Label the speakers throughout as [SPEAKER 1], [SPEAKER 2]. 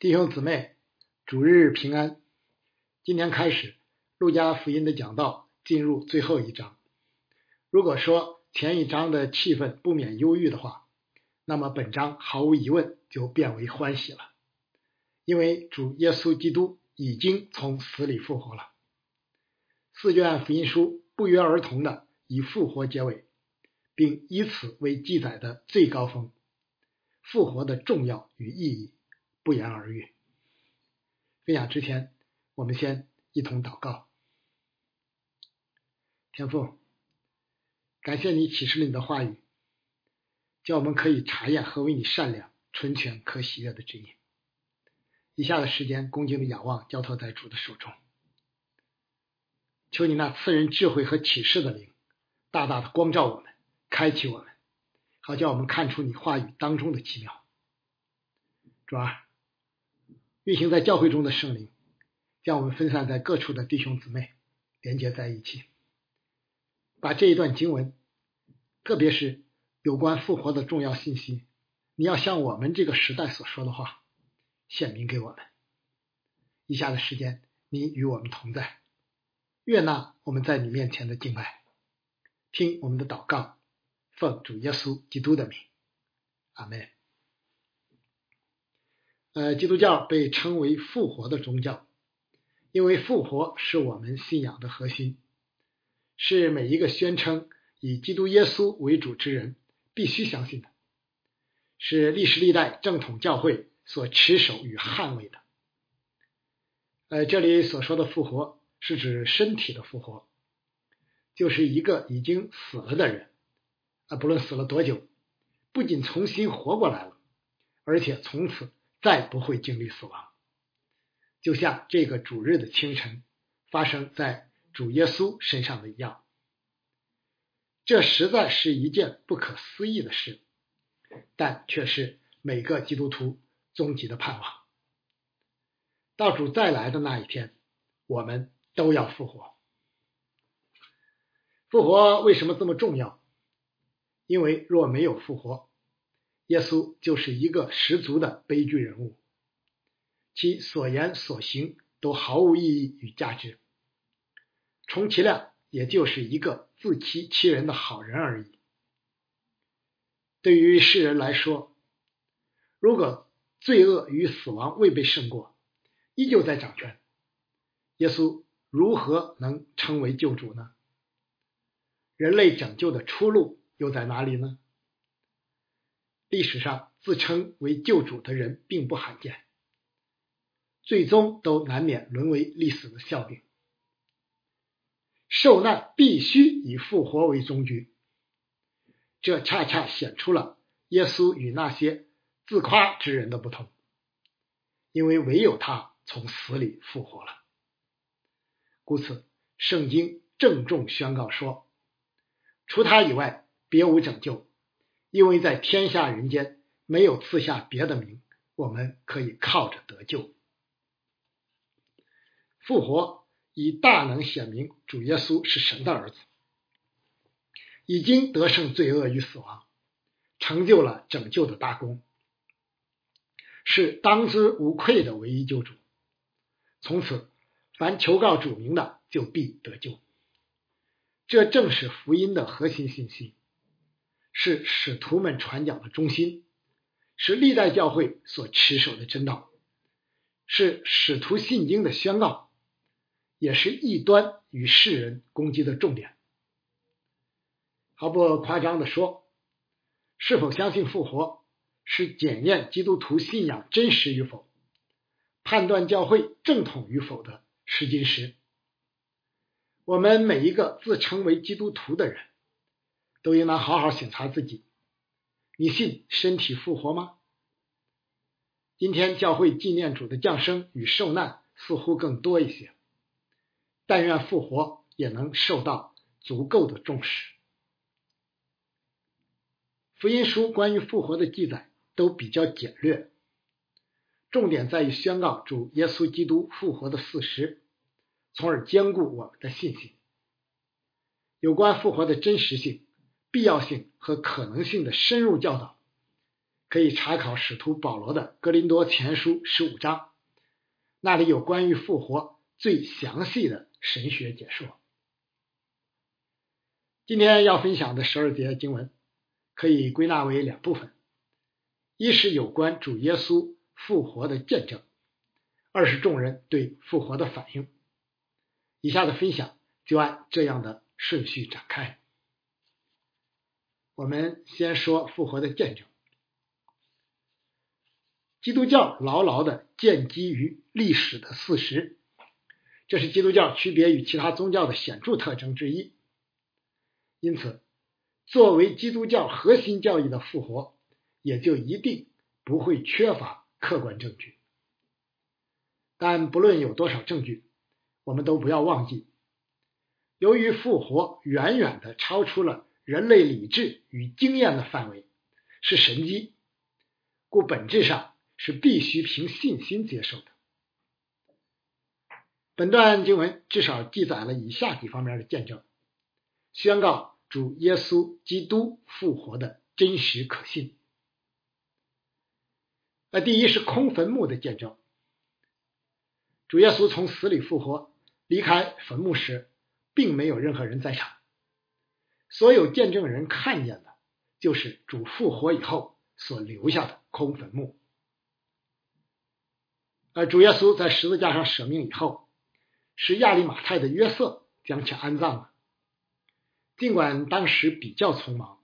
[SPEAKER 1] 弟兄姊妹，主日平安。今天开始，路加福音的讲道进入最后一章。如果说前一章的气氛不免忧郁的话，那么本章毫无疑问就变为欢喜了，因为主耶稣基督已经从死里复活了。四卷福音书不约而同的以复活结尾，并以此为记载的最高峰。复活的重要与意义。不言而喻。分享之前，我们先一同祷告。天父，感谢你启示了你的话语，叫我们可以查验何为你善良、纯全、可喜悦的旨意。以下的时间，恭敬的仰望，交托在主的手中。求你那赐人智慧和启示的灵，大大的光照我们，开启我们，好叫我们看出你话语当中的奇妙。主啊。运行在教会中的圣灵，将我们分散在各处的弟兄姊妹连接在一起，把这一段经文，特别是有关复活的重要信息，你要像我们这个时代所说的话，显明给我们。以下的时间，你与我们同在，悦纳我们在你面前的敬拜，听我们的祷告，奉主耶稣基督的名，阿门。呃，基督教被称为复活的宗教，因为复活是我们信仰的核心，是每一个宣称以基督耶稣为主之人必须相信的，是历史历代正统教会所持守与捍卫的。呃，这里所说的复活是指身体的复活，就是一个已经死了的人，啊，不论死了多久，不仅重新活过来了，而且从此。再不会经历死亡，就像这个主日的清晨发生在主耶稣身上的一样。这实在是一件不可思议的事，但却是每个基督徒终极的盼望。到主再来的那一天，我们都要复活。复活为什么这么重要？因为若没有复活，耶稣就是一个十足的悲剧人物，其所言所行都毫无意义与价值，充其量也就是一个自欺欺人的好人而已。对于世人来说，如果罪恶与死亡未被胜过，依旧在掌权，耶稣如何能称为救主呢？人类拯救的出路又在哪里呢？历史上自称为救主的人并不罕见，最终都难免沦为历史的笑柄。受难必须以复活为终局，这恰恰显出了耶稣与那些自夸之人的不同，因为唯有他从死里复活了。故此，圣经郑重宣告说：“除他以外，别无拯救。”因为在天下人间没有赐下别的名，我们可以靠着得救。复活以大能显明主耶稣是神的儿子，已经得胜罪恶与死亡，成就了拯救的大功，是当之无愧的唯一救主。从此，凡求告主名的就必得救。这正是福音的核心信息。是使徒们传讲的中心，是历代教会所持守的真道，是使徒信经的宣告，也是异端与世人攻击的重点。毫不夸张的说，是否相信复活，是检验基督徒信仰真实与否、判断教会正统与否的试金石。我们每一个自称为基督徒的人。都应当好好审查自己。你信身体复活吗？今天教会纪念主的降生与受难似乎更多一些，但愿复活也能受到足够的重视。福音书关于复活的记载都比较简略，重点在于宣告主耶稣基督复活的事实，从而兼顾我们的信心。有关复活的真实性。必要性和可能性的深入教导，可以查考使徒保罗的《哥林多前书》十五章，那里有关于复活最详细的神学解说。今天要分享的十二节经文可以归纳为两部分：一是有关主耶稣复活的见证；二是众人对复活的反应。以下的分享就按这样的顺序展开。我们先说复活的见证。基督教牢牢的建基于历史的事实，这是基督教区别于其他宗教的显著特征之一。因此，作为基督教核心教义的复活，也就一定不会缺乏客观证据。但不论有多少证据，我们都不要忘记，由于复活远远的超出了。人类理智与经验的范围是神机，故本质上是必须凭信心接受的。本段经文至少记载了以下几方面的见证，宣告主耶稣基督复活的真实可信。那第一是空坟墓的见证，主耶稣从死里复活，离开坟墓时，并没有任何人在场。所有见证人看见的，就是主复活以后所留下的空坟墓。而主耶稣在十字架上舍命以后，是亚利马泰的约瑟将其安葬了。尽管当时比较匆忙，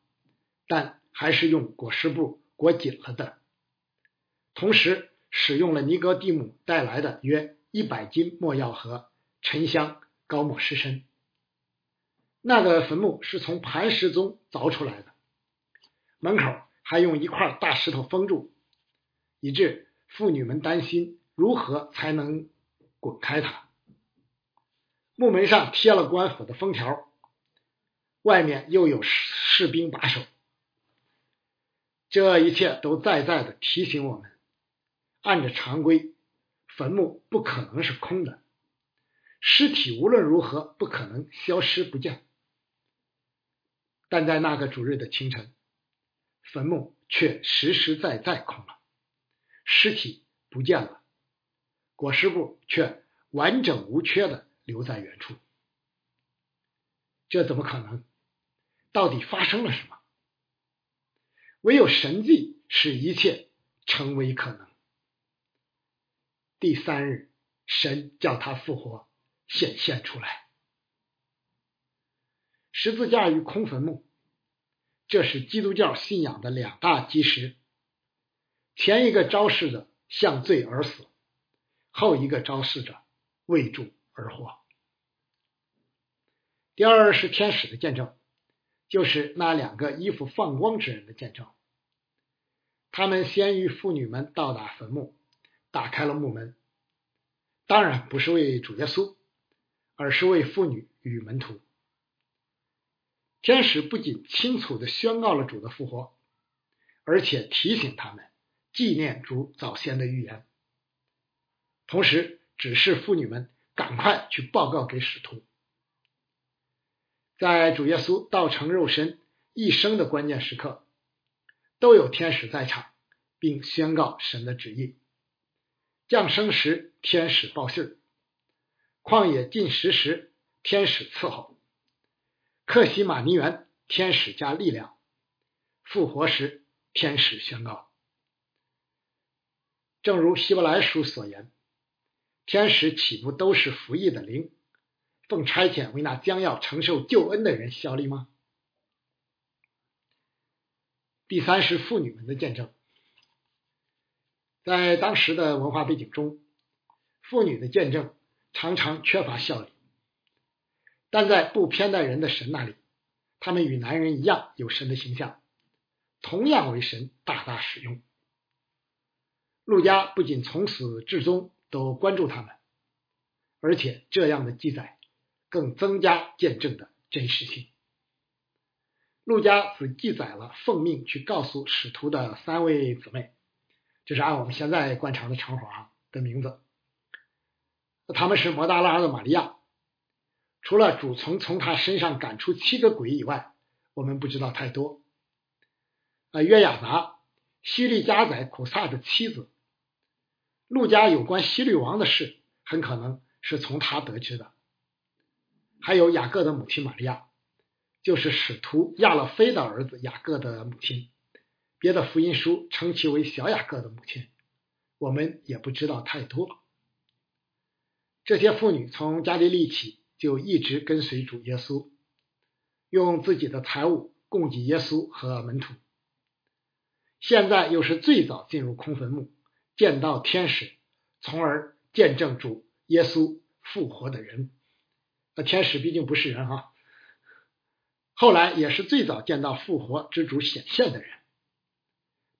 [SPEAKER 1] 但还是用裹尸布裹紧了的。同时使用了尼哥底母带来的约一百斤墨药和沉香高抹尸身。那个坟墓是从磐石中凿出来的，门口还用一块大石头封住，以致妇女们担心如何才能滚开它。木门上贴了官府的封条，外面又有士兵把守。这一切都在在的提醒我们，按着常规，坟墓不可能是空的，尸体无论如何不可能消失不见。但在那个主日的清晨，坟墓却实实在在空了，尸体不见了，裹尸布却完整无缺的留在原处。这怎么可能？到底发生了什么？唯有神迹使一切成为可能。第三日，神叫他复活，显现出来。十字架与空坟墓，这是基督教信仰的两大基石。前一个昭示着向罪而死，后一个昭示着为主而活。第二是天使的见证，就是那两个衣服放光之人的见证。他们先于妇女们到达坟墓，打开了墓门，当然不是为主耶稣，而是为妇女与门徒。天使不仅清楚的宣告了主的复活，而且提醒他们纪念主早先的预言，同时指示妇女们赶快去报告给使徒。在主耶稣道成肉身一生的关键时刻，都有天使在场，并宣告神的旨意。降生时，天使报信；旷野进食时，天使伺候。克西马尼园，天使加力量；复活时，天使宣告。正如希伯来书所言，天使岂不都是服役的灵，奉差遣为那将要承受救恩的人效力吗？第三是妇女们的见证，在当时的文化背景中，妇女的见证常常缺乏效力。但在不偏待人的神那里，他们与男人一样有神的形象，同样为神大大使用。陆家不仅从始至终都关注他们，而且这样的记载更增加见证的真实性。陆家只记载了奉命去告诉使徒的三位姊妹，这是按我们现在惯常的称呼啊的名字，他们是摩大拉的玛利亚。除了主曾从他身上赶出七个鬼以外，我们不知道太多。啊，约雅达希律家宰苦萨的妻子。路加有关希律王的事，很可能是从他得知的。还有雅各的母亲玛利亚，就是使徒亚勒菲的儿子雅各的母亲。别的福音书称其为小雅各的母亲，我们也不知道太多。这些妇女从加利利起就一直跟随主耶稣，用自己的财物供给耶稣和门徒。现在又是最早进入空坟墓。见到天使，从而见证主耶稣复活的人。那天使毕竟不是人哈。后来也是最早见到复活之主显现的人。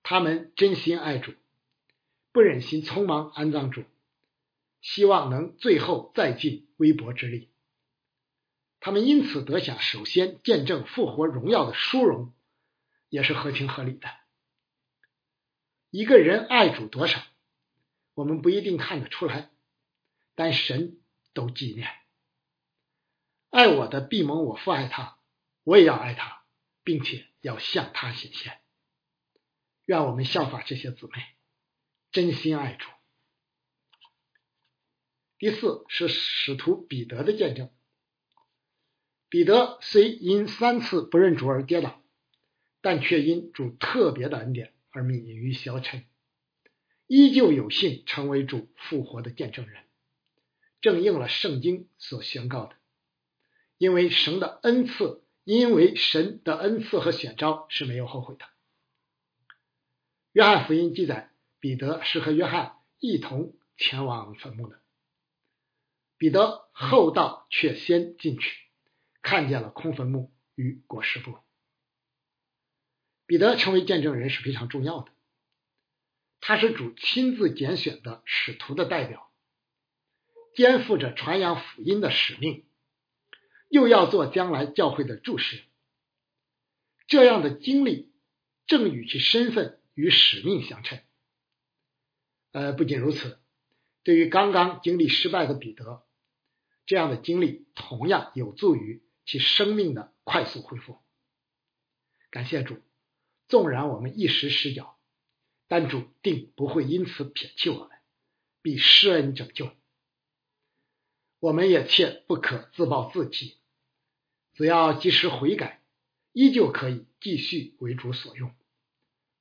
[SPEAKER 1] 他们真心爱主，不忍心匆忙安葬主，希望能最后再尽微薄之力。他们因此得享首先见证复活荣耀的殊荣，也是合情合理的。一个人爱主多少，我们不一定看得出来，但神都纪念。爱我的必蒙我父爱他，我也要爱他，并且要向他显现。愿我们效法这些姊妹，真心爱主。第四是使徒彼得的见证。彼得虽因三次不认主而跌倒，但却因主特别的恩典。而免于消沉，依旧有幸成为主复活的见证人，正应了圣经所宣告的。因为神的恩赐，因为神的恩赐和选召是没有后悔的。约翰福音记载，彼得是和约翰一同前往坟墓的。彼得后到，却先进去，看见了空坟墓与裹尸布。彼得成为见证人是非常重要的，他是主亲自拣选的使徒的代表，肩负着传扬福音的使命，又要做将来教会的注释。这样的经历正与其身份与使命相称。呃，不仅如此，对于刚刚经历失败的彼得，这样的经历同样有助于其生命的快速恢复。感谢主。纵然我们一时失脚，但主定不会因此撇弃我们，必施恩拯救。我们也切不可自暴自弃，只要及时悔改，依旧可以继续为主所用，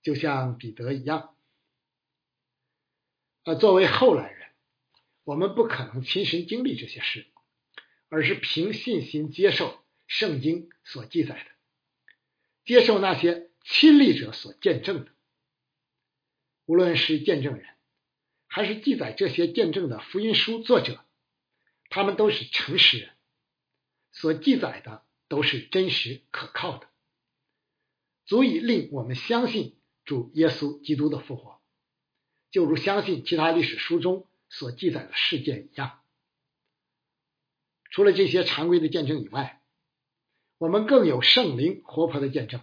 [SPEAKER 1] 就像彼得一样。而作为后来人，我们不可能亲身经历这些事，而是凭信心接受圣经所记载的，接受那些。亲历者所见证的，无论是见证人，还是记载这些见证的福音书作者，他们都是诚实人，所记载的都是真实可靠的，足以令我们相信主耶稣基督的复活，就如相信其他历史书中所记载的事件一样。除了这些常规的见证以外，我们更有圣灵活泼的见证。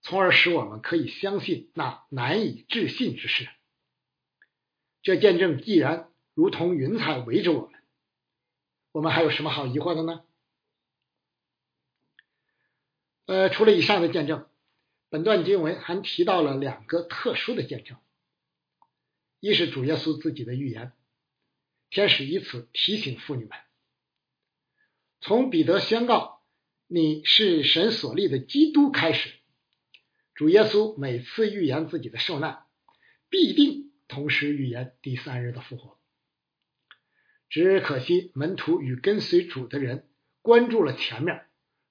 [SPEAKER 1] 从而使我们可以相信那难以置信之事。这见证既然如同云彩围着我们，我们还有什么好疑惑的呢？呃，除了以上的见证，本段经文还提到了两个特殊的见证：一是主耶稣自己的预言，天使以此提醒妇女们，从彼得宣告你是神所立的基督开始。主耶稣每次预言自己的受难，必定同时预言第三日的复活。只可惜门徒与跟随主的人关注了前面，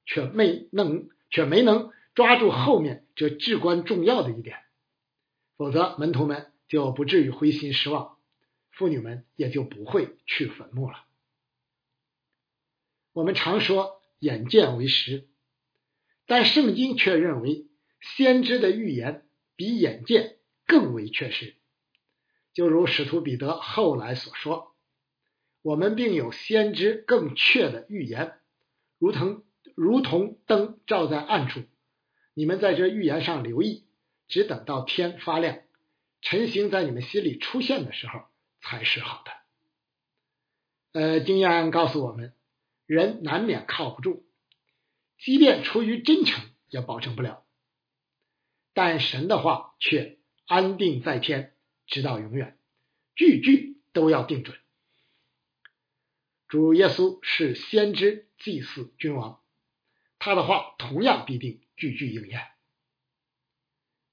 [SPEAKER 1] 却没能却没能抓住后面这至关重要的一点，否则门徒们就不至于灰心失望，妇女们也就不会去坟墓了。我们常说眼见为实，但圣经却认为。先知的预言比眼见更为确实，就如使徒彼得后来所说：“我们并有先知更确的预言，如同如同灯照在暗处。你们在这预言上留意，只等到天发亮，晨星在你们心里出现的时候，才是好的。”呃，经验告诉我们，人难免靠不住，即便出于真诚，也保证不了。但神的话却安定在天，直到永远，句句都要定准。主耶稣是先知、祭祀、君王，他的话同样必定句句应验。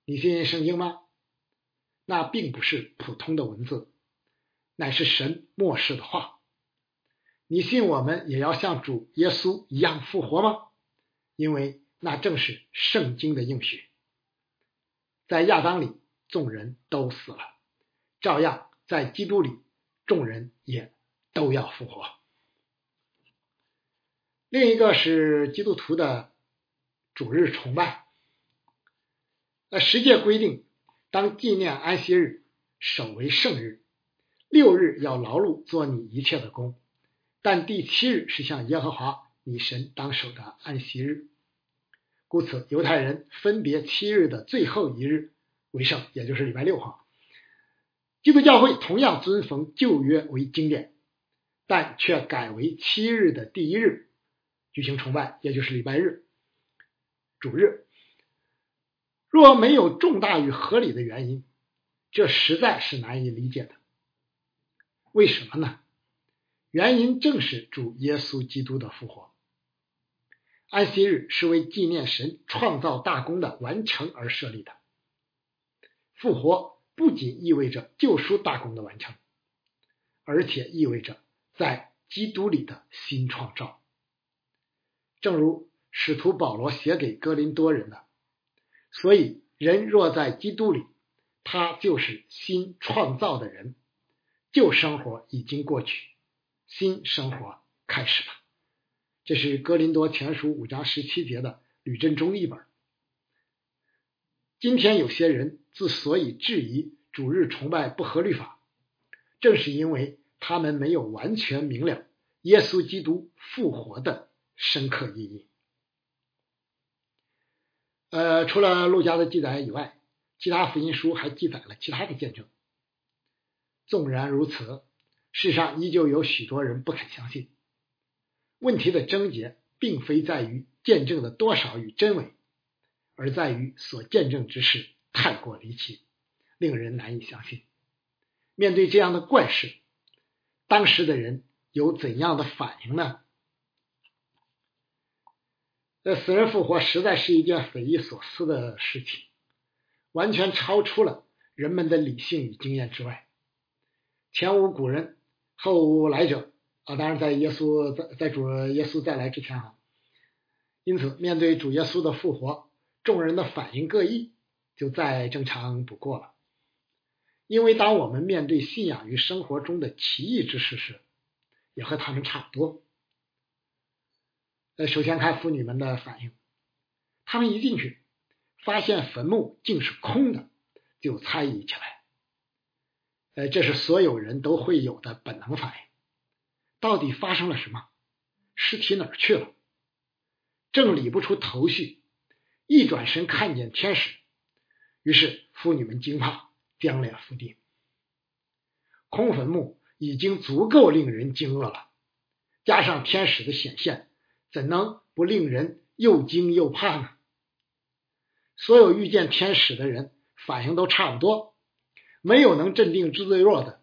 [SPEAKER 1] 你信圣经吗？那并不是普通的文字，乃是神末世的话。你信我们也要像主耶稣一样复活吗？因为那正是圣经的应许。在亚当里，众人都死了，照样在基督里，众人也都要复活。另一个是基督徒的主日崇拜。那，十诫规定，当纪念安息日，守为圣日。六日要劳碌做你一切的工，但第七日是向耶和华你神当首的安息日。故此，犹太人分别七日的最后一日为圣，也就是礼拜六哈。基督教会同样遵奉旧约为经典，但却改为七日的第一日举行崇拜，也就是礼拜日主日。若没有重大与合理的原因，这实在是难以理解的。为什么呢？原因正是主耶稣基督的复活。安息日是为纪念神创造大功的完成而设立的。复活不仅意味着救赎大功的完成，而且意味着在基督里的新创造。正如使徒保罗写给哥林多人的。所以，人若在基督里，他就是新创造的人，旧生活已经过去，新生活开始了。这是哥林多前书五章十七节的吕振中译本。今天有些人之所以质疑主日崇拜不合律法，正是因为他们没有完全明了耶稣基督复活的深刻意义。呃，除了路加的记载以外，其他福音书还记载了其他的见证。纵然如此，世上依旧有许多人不肯相信。问题的症结并非在于见证的多少与真伪，而在于所见证之事太过离奇，令人难以相信。面对这样的怪事，当时的人有怎样的反应呢？这死人复活实在是一件匪夷所思的事情，完全超出了人们的理性与经验之外。前无古人，后无来者啊！当然，在耶稣在在主耶稣再来之前啊，因此面对主耶稣的复活，众人的反应各异，就再正常不过了。因为当我们面对信仰与生活中的奇异之事时，也和他们差不多。呃，首先看妇女们的反应，他们一进去，发现坟墓竟是空的，就猜疑起来。呃，这是所有人都会有的本能反应。到底发生了什么？尸体哪儿去了？正理不出头绪，一转身看见天使，于是妇女们惊怕，将脸伏地。空坟墓已经足够令人惊愕了，加上天使的显现。怎能不令人又惊又怕呢？所有遇见天使的人反应都差不多，没有能镇定自若的，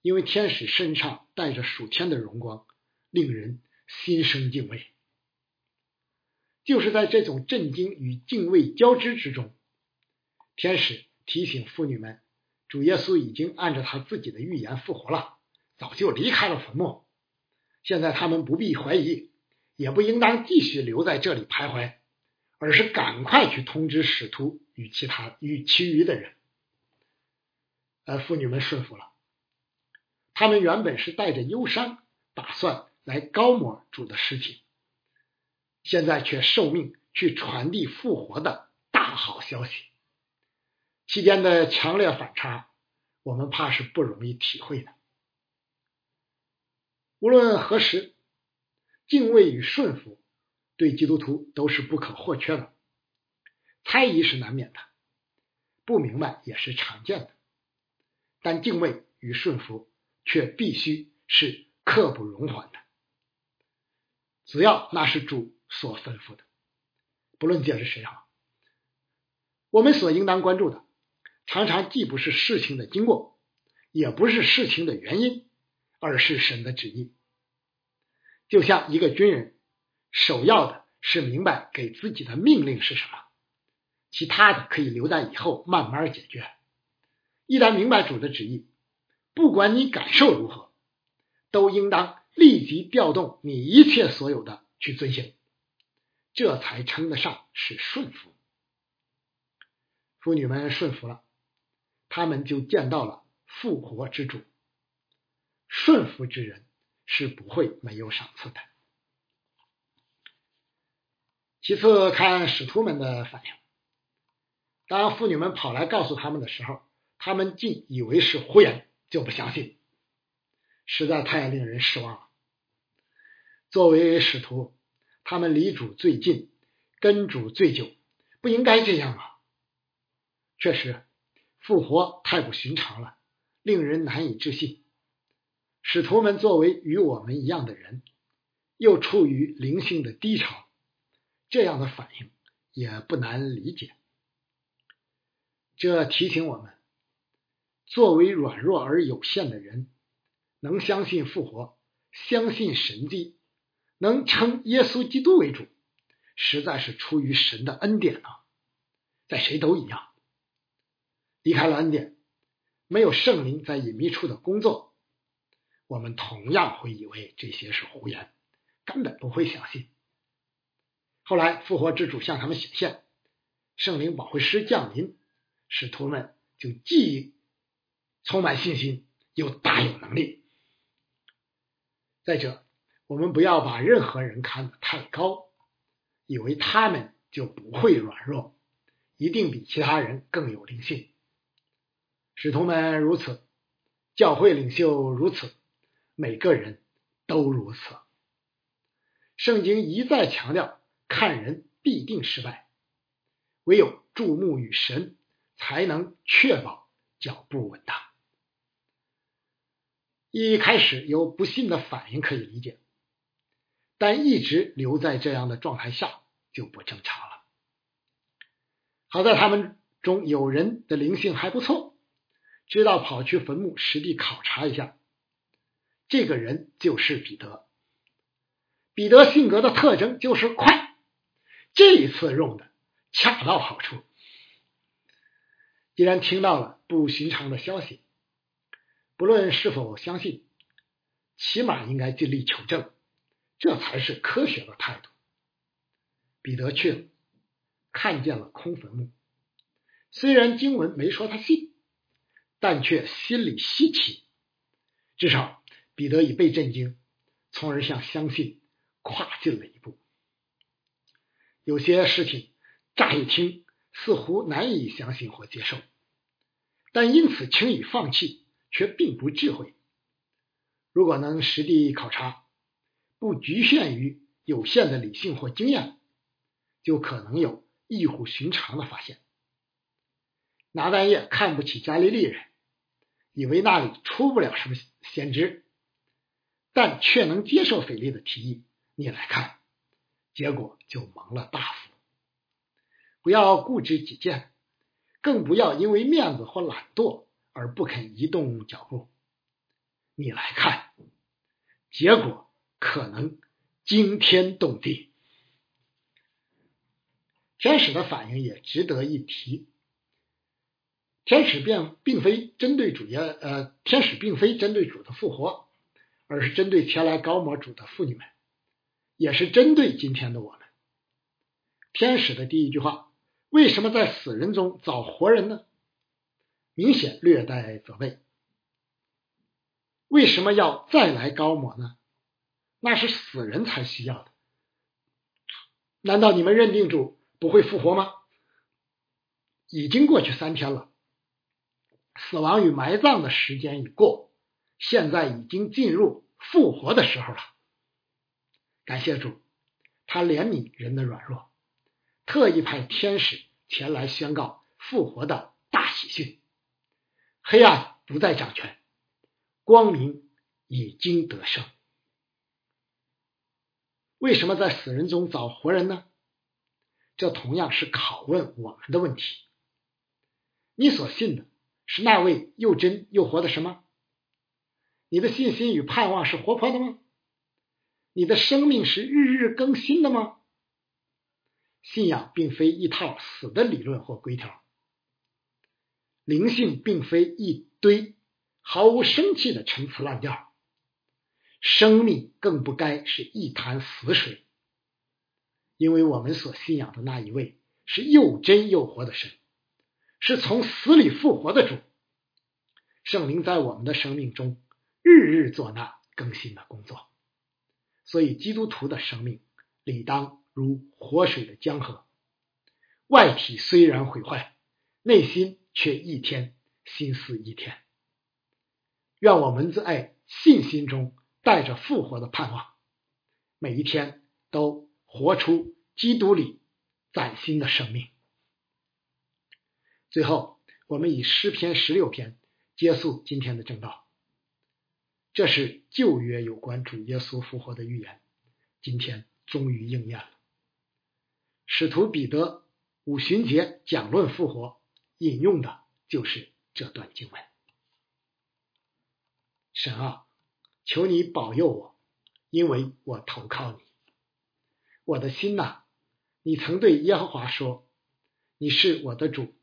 [SPEAKER 1] 因为天使身上带着属天的荣光，令人心生敬畏。就是在这种震惊与敬畏交织之中，天使提醒妇女们，主耶稣已经按照他自己的预言复活了，早就离开了坟墓，现在他们不必怀疑。也不应当继续留在这里徘徊，而是赶快去通知使徒与其他与其余的人。呃，妇女们顺服了，他们原本是带着忧伤，打算来高抹主的尸体，现在却受命去传递复活的大好消息。期间的强烈反差，我们怕是不容易体会的。无论何时。敬畏与顺服对基督徒都是不可或缺的，猜疑是难免的，不明白也是常见的，但敬畏与顺服却必须是刻不容缓的。只要那是主所吩咐的，不论借是谁好，我们所应当关注的，常常既不是事情的经过，也不是事情的原因，而是神的旨意。就像一个军人，首要的是明白给自己的命令是什么，其他的可以留在以后慢慢解决。一旦明白主的旨意，不管你感受如何，都应当立即调动你一切所有的去遵行，这才称得上是顺服。妇女们顺服了。他们就见到了复活之主，顺服之人是不会没有赏赐的。其次，看使徒们的反应。当妇女们跑来告诉他们的时候，他们竟以为是胡言，就不相信，实在太令人失望了。作为使徒，他们离主最近，跟主最久，不应该这样啊！确实。复活太不寻常了，令人难以置信。使徒们作为与我们一样的人，又处于灵性的低潮，这样的反应也不难理解。这提醒我们，作为软弱而有限的人，能相信复活，相信神迹，能称耶稣基督为主，实在是出于神的恩典啊，在谁都一样。离开了恩典，没有圣灵在隐秘处的工作，我们同样会以为这些是胡言，根本不会相信。后来复活之主向他们显现，圣灵保惠师降临，使徒们就既充满信心，又大有能力。再者，我们不要把任何人看得太高，以为他们就不会软弱，一定比其他人更有灵性。使徒们如此，教会领袖如此，每个人都如此。圣经一再强调，看人必定失败，唯有注目于神，才能确保脚步稳当。一开始有不信的反应可以理解，但一直留在这样的状态下就不正常了。好在他们中有人的灵性还不错。知道跑去坟墓实地考察一下，这个人就是彼得。彼得性格的特征就是快，这一次用的恰到好处。既然听到了不寻常的消息，不论是否相信，起码应该尽力求证，这才是科学的态度。彼得去了，看见了空坟墓，虽然经文没说他信。但却心里稀奇，至少彼得已被震惊，从而向相信跨进了一步。有些事情乍一听似乎难以相信或接受，但因此轻易放弃却并不智慧。如果能实地考察，不局限于有限的理性或经验，就可能有异乎寻常的发现。拿单叶看不起加利利人。以为那里出不了什么先知，但却能接受腓力的提议。你来看，结果就蒙了大福。不要固执己见，更不要因为面子或懒惰而不肯移动脚步。你来看，结果可能惊天动地。天使的反应也值得一提。天使并并非针对主耶，呃，天使并非针对主的复活，而是针对前来高摩主的妇女们，也是针对今天的我们。天使的第一句话：“为什么在死人中找活人呢？”明显略带责备。为什么要再来高摩呢？那是死人才需要的。难道你们认定主不会复活吗？已经过去三天了。死亡与埋葬的时间已过，现在已经进入复活的时候了。感谢主，他怜悯人的软弱，特意派天使前来宣告复活的大喜讯。黑暗不再掌权，光明已经得胜。为什么在死人中找活人呢？这同样是拷问我们的问题。你所信的是那位又真又活的神吗？你的信心与盼望是活泼的吗？你的生命是日日更新的吗？信仰并非一套死的理论或规条，灵性并非一堆毫无生气的陈词滥调，生命更不该是一潭死水，因为我们所信仰的那一位是又真又活的神，是从死里复活的主。圣灵在我们的生命中日日做那更新的工作，所以基督徒的生命理当。如活水的江河，外体虽然毁坏，内心却一天心思一天。愿我们在信心中带着复活的盼望，每一天都活出基督里崭新的生命。最后，我们以诗篇十六篇结束今天的正道。这是旧约有关主耶稣复活的预言，今天终于应验了。使徒彼得五旬节讲论复活，引用的就是这段经文。神啊，求你保佑我，因为我投靠你。我的心呐，你曾对耶和华说：“你是我的主，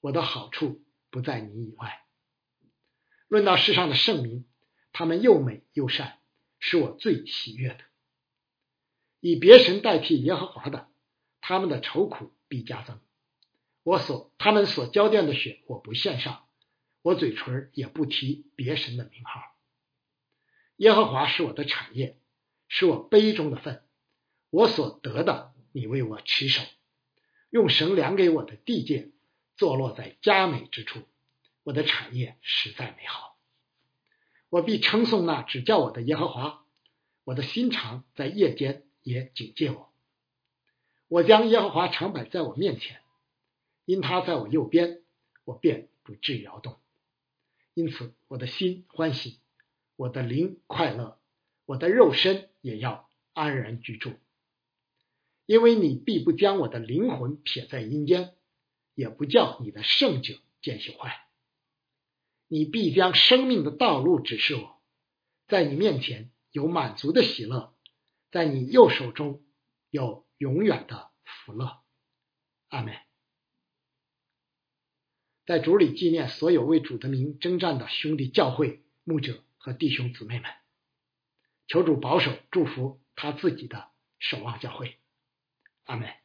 [SPEAKER 1] 我的好处不在你以外。”论到世上的圣民，他们又美又善，是我最喜悦的。以别神代替耶和华的。他们的愁苦必加增。我所他们所交奠的血，我不献上，我嘴唇也不提别神的名号。耶和华是我的产业，是我杯中的份，我所得的，你为我持守。用神量给我的地界，坐落在佳美之处，我的产业实在美好。我必称颂那指教我的耶和华，我的心肠在夜间也警戒我。我将耶和华常摆在我面前，因他在我右边，我便不致摇动。因此，我的心欢喜，我的灵快乐，我的肉身也要安然居住。因为你必不将我的灵魂撇在阴间，也不叫你的圣者见朽坏。你必将生命的道路指示我，在你面前有满足的喜乐，在你右手中有。永远的福乐，阿门。在主里纪念所有为主的名征战的兄弟教会牧者和弟兄姊妹们，求主保守祝福他自己的守望教会，阿门。